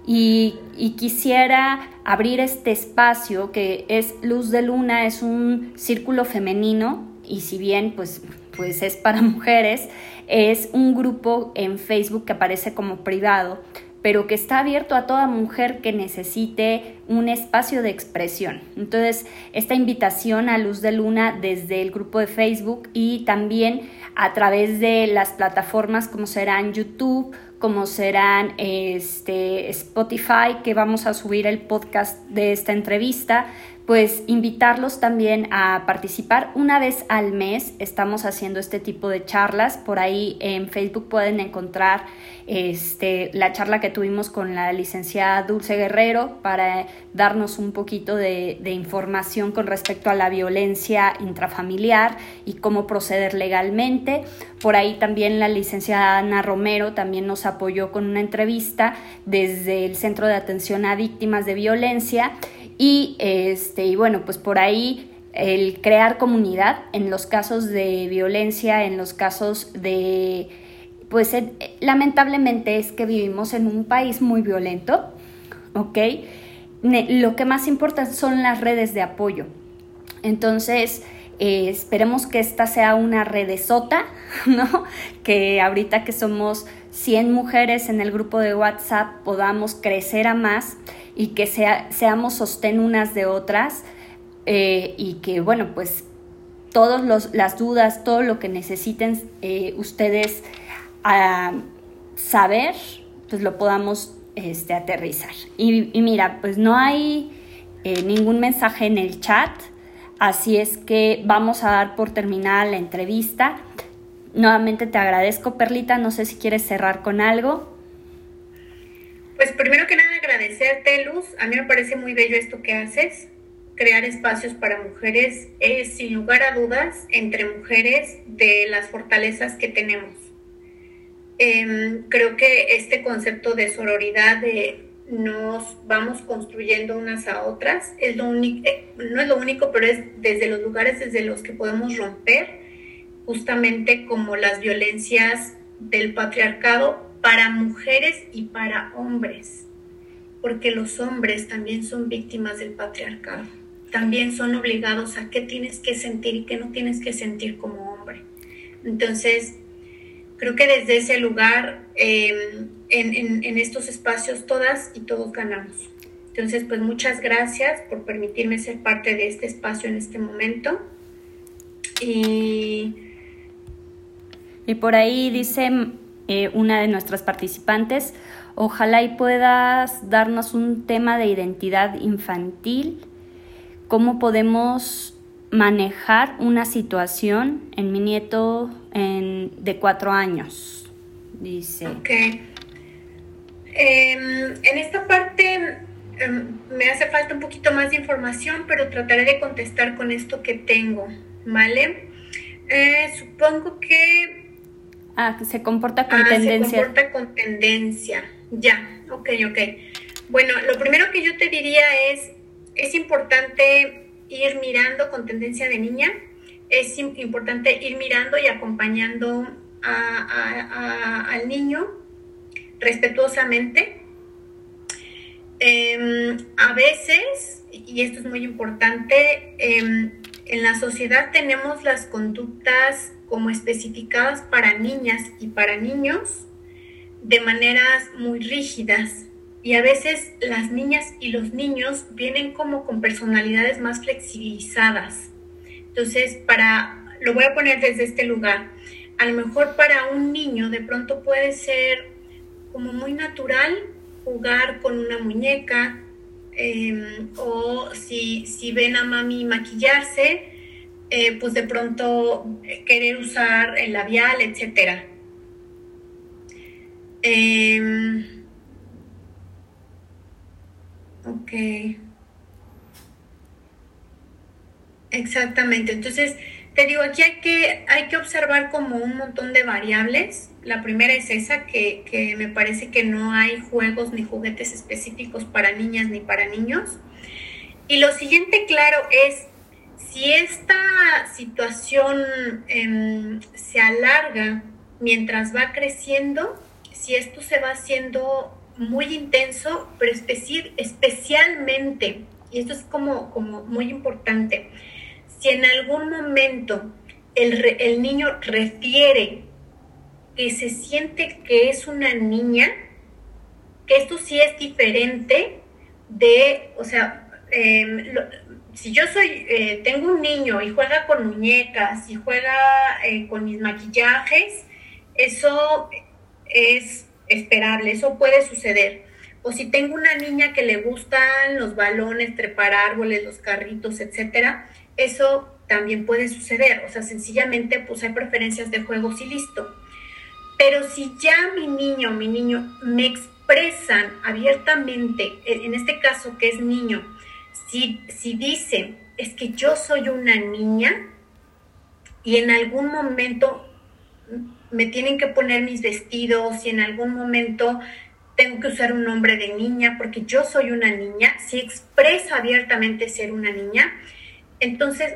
Y, quisiera abrir este espacio que es Luz de Luna, es un círculo femenino y si bien pues, pues es para mujeres, es un grupo en Facebook que aparece como privado pero que está abierto a toda mujer que necesite un espacio de expresión. Entonces, esta invitación a Luz de Luna desde el grupo de Facebook y también a través de las plataformas como serán YouTube, como serán este, Spotify, que vamos a subir el podcast de esta entrevista, pues invitarlos también a participar una vez al mes. Estamos haciendo este tipo de charlas. Por ahí en Facebook pueden encontrar este, la charla que tuvimos con la licenciada Dulce Guerrero para darnos un poquito de, de información con respecto a la violencia intrafamiliar y cómo proceder legalmente. Por ahí también la licenciada Ana Romero también nos apoyó con una entrevista desde el Centro de Atención a Víctimas de Violencia y, este, y bueno, pues por ahí el crear comunidad en los casos de violencia, en los casos de, pues lamentablemente es que vivimos en un país muy violento, ¿ok? Lo que más importa son las redes de apoyo. Entonces, eh, esperemos que esta sea una redesota, ¿no? Que ahorita que somos 100 mujeres en el grupo de WhatsApp podamos crecer a más y que sea, seamos sostén unas de otras eh, y que, bueno, pues todas las dudas, todo lo que necesiten eh, ustedes a saber, pues lo podamos este, aterrizar. Y, mira, pues no hay eh, ningún mensaje en el chat, así es que vamos a dar por terminada la entrevista. Nuevamente te agradezco, Perlita, no sé si quieres cerrar con algo. Pues primero que nada agradecerte, Luz. A mí me parece muy bello esto que haces. Crear espacios para mujeres es, sin lugar a dudas, entre mujeres de las fortalezas que tenemos. Em, creo que este concepto de sororidad, de nos vamos construyendo unas a otras, es lo único, eh, no es lo único, pero es desde los lugares desde los que podemos romper, justamente como las violencias del patriarcado para mujeres y para hombres, porque los hombres también son víctimas del patriarcado, también son obligados a qué tienes que sentir y qué no tienes que sentir como hombre. Entonces, creo que desde ese lugar, em, en, en estos espacios, todas y todos ganamos. Entonces, pues muchas gracias por permitirme ser parte de este espacio en este momento. Y, y por ahí dice eh, una de nuestras participantes. Ojalá y puedas darnos un tema de identidad infantil, cómo podemos manejar una situación en mi nieto de cuatro años, dice. Ok. Em, en esta parte em, me hace falta un poquito más de información, pero trataré de contestar con esto que tengo, ¿vale? Eh, supongo que Ah, se comporta con tendencia. Se comporta con tendencia. Ya, ok, ok. Bueno, lo primero que yo te diría es, es importante ir mirando con tendencia de niña, es importante ir mirando y acompañando al niño respetuosamente. Em, a veces, y esto es muy importante, em, en la sociedad tenemos las conductas como especificadas para niñas y para niños de maneras muy rígidas. Y a veces las niñas y los niños vienen como con personalidades más flexibilizadas. Entonces, para, lo voy a poner desde este lugar, a lo mejor para un niño de pronto puede ser como muy natural jugar con una muñeca em, o si, si ven a mami maquillarse, eh, pues de pronto eh, querer usar el labial, etcétera. Em, ok. Exactamente. Entonces, te digo, aquí hay que, hay que observar como un montón de variables. La primera es esa, que, que me parece que no hay juegos ni juguetes específicos para niñas ni para niños. Y lo siguiente, claro, es si esta situación em, se alarga mientras va creciendo, si esto se va haciendo muy intenso, pero especialmente, y esto es como, como muy importante, si en algún momento el, el niño refiere que se siente que es una niña, que esto sí es diferente de, o sea, eh, si yo soy, eh, tengo un niño y juega con muñecas y juega eh, con mis maquillajes, eso es esperable, eso puede suceder. O si tengo una niña que le gustan los balones, trepar árboles, los carritos, etcétera, eso también puede suceder. O sea, sencillamente pues hay preferencias de juegos y listo. Pero si ya mi niño o mi niño me expresan abiertamente, en este caso que es niño, si, si dicen, es que yo soy una niña y en algún momento me tienen que poner mis vestidos y en algún momento tengo que usar un nombre de niña porque yo soy una niña, si expresa abiertamente ser una niña, entonces